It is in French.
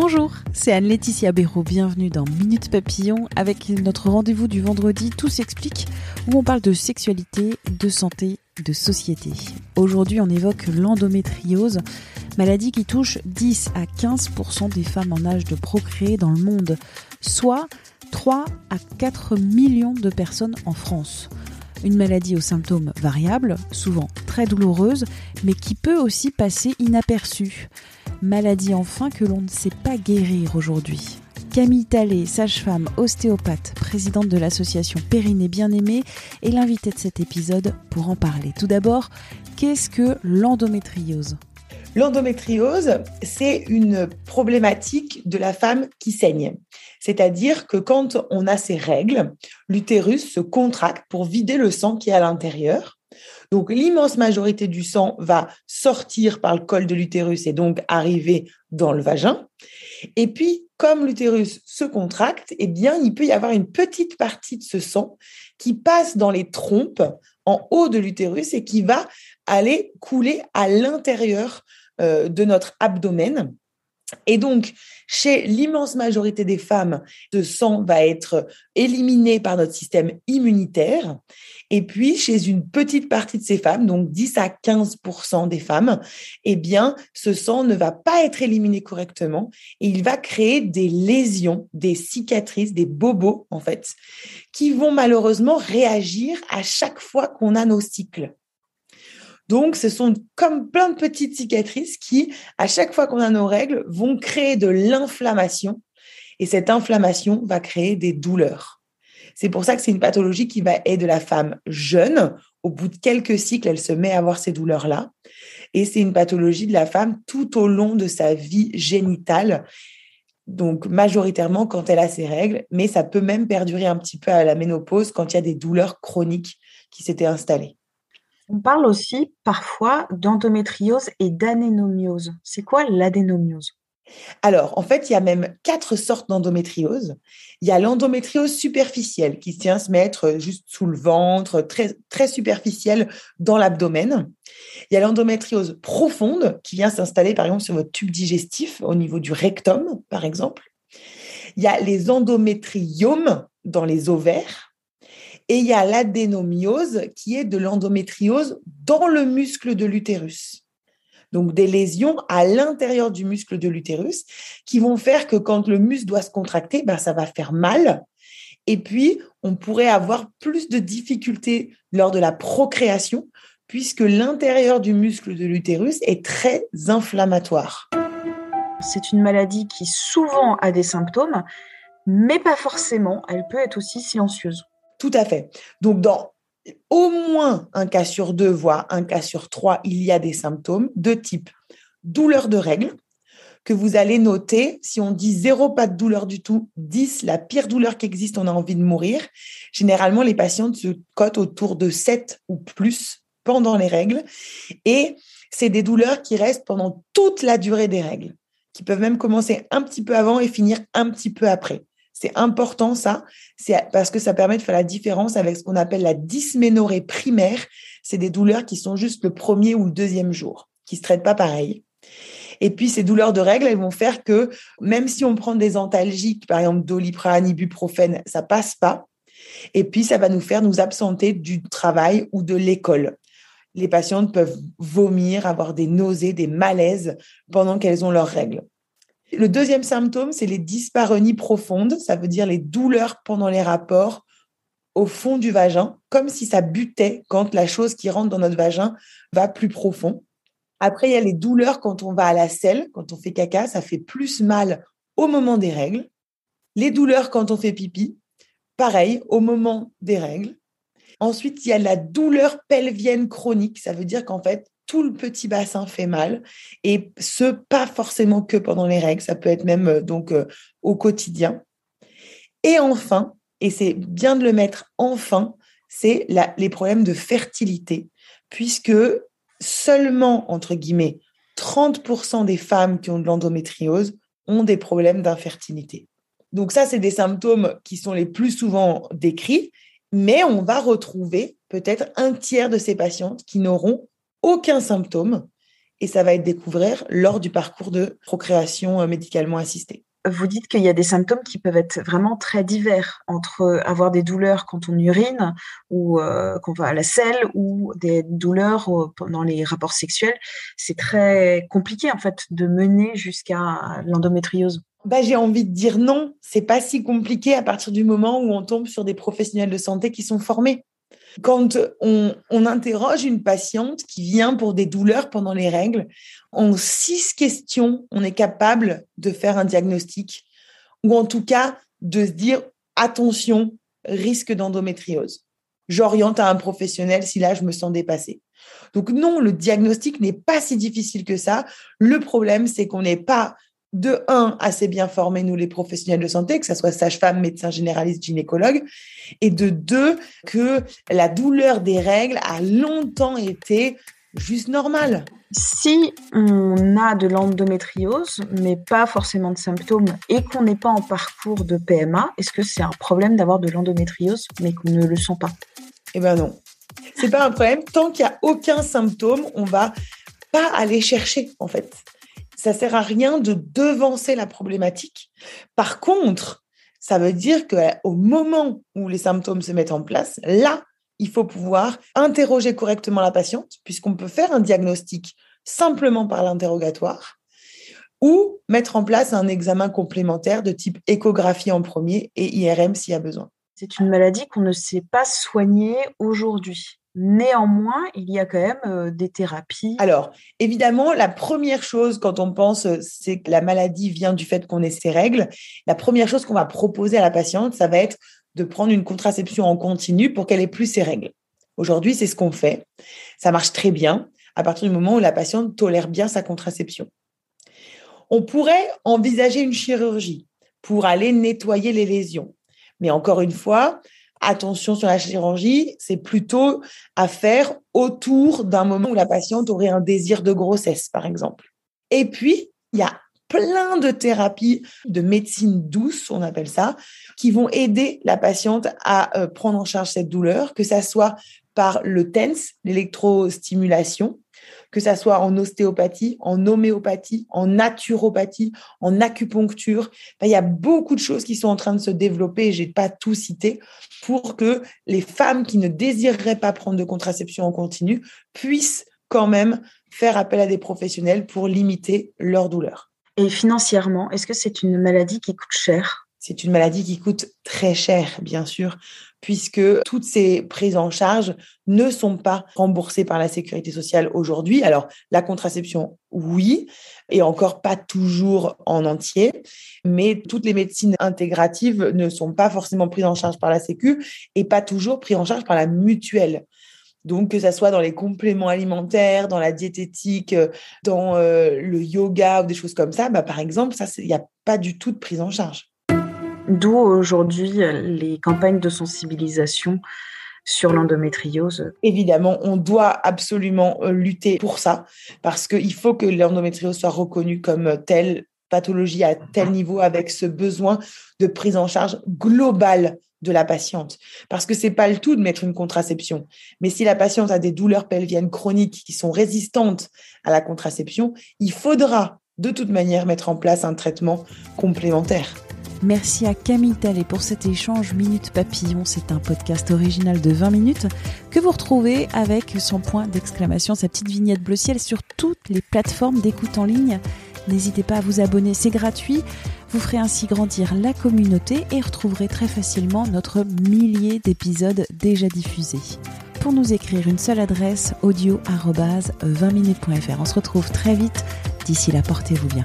Bonjour, c'est Anne-Laetitia Béraud. Bienvenue dans Minute Papillon avec notre rendez-vous du vendredi Tout s'explique où on parle de sexualité, de santé, de société. Aujourd'hui, on évoque l'endométriose, maladie qui touche 10 à 15% des femmes en âge de procréer dans le monde, soit 3 à 4 millions de personnes en France. Une maladie aux symptômes variables, souvent très douloureuse, mais qui peut aussi passer inaperçue. Maladie enfin que l'on ne sait pas guérir aujourd'hui. Camille Tallet, sage-femme, ostéopathe, présidente de l'association Périnée Bien-Aimée, est l'invitée de cet épisode pour en parler. Tout d'abord, qu'est-ce que l'endométriose? L'endométriose, c'est une problématique de la femme qui saigne. C'est-à-dire que quand on a ses règles, l'utérus se contracte pour vider le sang qui est à l'intérieur. Donc l'immense majorité du sang va sortir par le col de l'utérus et donc arriver dans le vagin. Et puis, comme l'utérus se contracte, eh bien, il peut y avoir une petite partie de ce sang qui passe dans les trompes en haut de l'utérus et qui va aller couler à l'intérieur euh, de notre abdomen. Et donc, chez l'immense majorité des femmes, ce sang va être éliminé par notre système immunitaire. Et puis, chez une petite partie de ces femmes, donc 10 à 15% des femmes, eh bien, ce sang ne va pas être éliminé correctement et il va créer des lésions, des cicatrices, des bobos, en fait, qui vont malheureusement réagir à chaque fois qu'on a nos cycles. Donc, ce sont comme plein de petites cicatrices qui, à chaque fois qu'on a nos règles, vont créer de l'inflammation. Et cette inflammation va créer des douleurs. C'est pour ça que c'est une pathologie qui va aider la femme jeune. Au bout de quelques cycles, elle se met à avoir ces douleurs-là. Et c'est une pathologie de la femme tout au long de sa vie génitale. Donc, majoritairement quand elle a ses règles, mais ça peut même perdurer un petit peu à la ménopause quand il y a des douleurs chroniques qui s'étaient installées. On parle aussi parfois d'endométriose et d'adénomiose. C'est quoi l'adénomiose alors, en fait, il y a même quatre sortes d'endométriose. Il y a l'endométriose superficielle qui tient à se mettre juste sous le ventre, très, très superficielle dans l'abdomen. Il y a l'endométriose profonde qui vient s'installer, par exemple, sur votre tube digestif au niveau du rectum, par exemple. Il y a les endométriomes dans les ovaires. Et il y a l'adénomiose qui est de l'endométriose dans le muscle de l'utérus. Donc des lésions à l'intérieur du muscle de l'utérus qui vont faire que quand le muscle doit se contracter, ben, ça va faire mal. Et puis, on pourrait avoir plus de difficultés lors de la procréation puisque l'intérieur du muscle de l'utérus est très inflammatoire. C'est une maladie qui souvent a des symptômes, mais pas forcément. Elle peut être aussi silencieuse. Tout à fait. Donc, dans au moins un cas sur deux, voire un cas sur trois, il y a des symptômes de type douleur de règles, que vous allez noter. Si on dit zéro, pas de douleur du tout, 10, la pire douleur qui existe, on a envie de mourir. Généralement, les patientes se cotent autour de 7 ou plus pendant les règles. Et c'est des douleurs qui restent pendant toute la durée des règles, qui peuvent même commencer un petit peu avant et finir un petit peu après. C'est important ça, c'est parce que ça permet de faire la différence avec ce qu'on appelle la dysménorrhée primaire. C'est des douleurs qui sont juste le premier ou le deuxième jour, qui se traitent pas pareil. Et puis ces douleurs de règles, elles vont faire que même si on prend des antalgiques, par exemple doliprane, ibuprofène, ça passe pas. Et puis ça va nous faire nous absenter du travail ou de l'école. Les patientes peuvent vomir, avoir des nausées, des malaises pendant qu'elles ont leurs règles. Le deuxième symptôme, c'est les dyspareunies profondes, ça veut dire les douleurs pendant les rapports au fond du vagin, comme si ça butait quand la chose qui rentre dans notre vagin va plus profond. Après, il y a les douleurs quand on va à la selle, quand on fait caca, ça fait plus mal au moment des règles. Les douleurs quand on fait pipi, pareil, au moment des règles. Ensuite, il y a la douleur pelvienne chronique. Ça veut dire qu'en fait, tout le petit bassin fait mal et ce, pas forcément que pendant les règles. Ça peut être même euh, donc euh, au quotidien. Et enfin, et c'est bien de le mettre enfin, c'est les problèmes de fertilité, puisque seulement, entre guillemets, 30% des femmes qui ont de l'endométriose ont des problèmes d'infertilité. Donc ça, c'est des symptômes qui sont les plus souvent décrits, mais on va retrouver peut-être un tiers de ces patientes qui n'auront aucun symptôme, et ça va être découvert lors du parcours de procréation euh, médicalement assistée vous dites qu'il y a des symptômes qui peuvent être vraiment très divers entre avoir des douleurs quand on urine ou euh, qu'on va à la selle ou des douleurs pendant les rapports sexuels. C'est très compliqué en fait de mener jusqu'à l'endométriose. Bah, j'ai envie de dire non, c'est pas si compliqué à partir du moment où on tombe sur des professionnels de santé qui sont formés. Quand on, interroge une patiente qui vient pour des douleurs pendant les règles, en six questions, on est capable de faire un diagnostic ou en tout cas de se dire attention, risque d'endométriose. J'oriente à un professionnel si là je me sens dépassée. Donc non, le diagnostic n'est pas si difficile que ça. Le problème, c'est qu'on n'est pas de un, assez bien formés, nous les professionnels de santé, que ce soit sage-femme, médecin généraliste, gynécologue, et de deux, que la douleur des règles a longtemps été juste normale. Si on a de l'endométriose, mais pas forcément de symptômes, et qu'on n'est pas en parcours de PMA, est-ce que c'est un problème d'avoir de l'endométriose, mais qu'on ne le sent pas? Eh ben non. C'est pas un problème. Tant qu'il n'y a aucun symptôme, on va pas aller chercher, en fait ça sert à rien de devancer la problématique. Par contre, ça veut dire qu'au moment où les symptômes se mettent en place, là, il faut pouvoir interroger correctement la patiente, puisqu'on peut faire un diagnostic simplement par l'interrogatoire, ou mettre en place un examen complémentaire de type échographie en premier et IRM s'il y a besoin. C'est une maladie qu'on ne sait pas soigner aujourd'hui. Néanmoins, il y a quand même euh, des thérapies. Alors, évidemment, la première chose quand on pense, euh, c'est que la maladie vient du fait qu'on ait ces règles. La première chose qu'on va proposer à la patiente, ça va être de prendre une contraception en continu pour qu'elle ait plus ses règles. Aujourd'hui, c'est ce qu'on fait. Ça marche très bien à partir du moment où la patiente tolère bien sa contraception. On pourrait envisager une chirurgie pour aller nettoyer les lésions. Mais encore une fois, attention sur la chirurgie, c'est plutôt à faire autour d'un moment où la patiente aurait un désir de grossesse, par exemple. Et puis, il y a plein de thérapies de médecine douce, on appelle ça, qui vont aider la patiente à euh, prendre en charge cette douleur, que ça soit par le TENS, l'électrostimulation, que ça soit en ostéopathie, en homéopathie, en naturopathie, en acupuncture. il y a beaucoup de choses qui sont en train de se développer, je n'ai pas tout cité, pour que les femmes qui ne désireraient pas prendre de contraception en continu puissent quand même faire appel à des professionnels pour limiter leur douleur. Et financièrement, est-ce que c'est une maladie qui coûte cher? C'est une maladie qui coûte très cher, bien sûr, puisque toutes ces prises en charge ne sont pas remboursées par la sécurité sociale aujourd'hui. Alors, la contraception, oui, et encore pas toujours en entier, mais toutes les médecines intégratives ne sont pas forcément prises en charge par la Sécu et pas toujours prises en charge par la mutuelle. Donc, que ce soit dans les compléments alimentaires, dans la diététique, dans euh, le yoga ou des choses comme ça, bah, par exemple, ça, il n'y a pas du tout de prise en charge. D'où aujourd'hui les campagnes de sensibilisation sur l'endométriose. Évidemment, on doit absolument euh, lutter pour ça, parce qu'il faut que l'endométriose soit reconnue comme telle pathologie à tel niveau, avec ce besoin de prise en charge globale de la patiente. Parce que c'est pas le tout de mettre une contraception. Mais si la patiente a des douleurs pelviennes chroniques qui sont résistantes à la contraception, il faudra de toute manière mettre en place un traitement complémentaire. Merci à Camille Tallet pour cet échange Minute Papillon. C'est un podcast original de 20 minutes que vous retrouvez avec son point d'exclamation, sa petite vignette bleu ciel sur toutes les plateformes d'écoute en ligne. N'hésitez pas à vous abonner, c'est gratuit. Vous ferez ainsi grandir la communauté et retrouverez très facilement notre millier d'épisodes déjà diffusés. Pour nous écrire une seule adresse audio 20minutes.fr. On se retrouve très vite. D'ici là, portez-vous bien.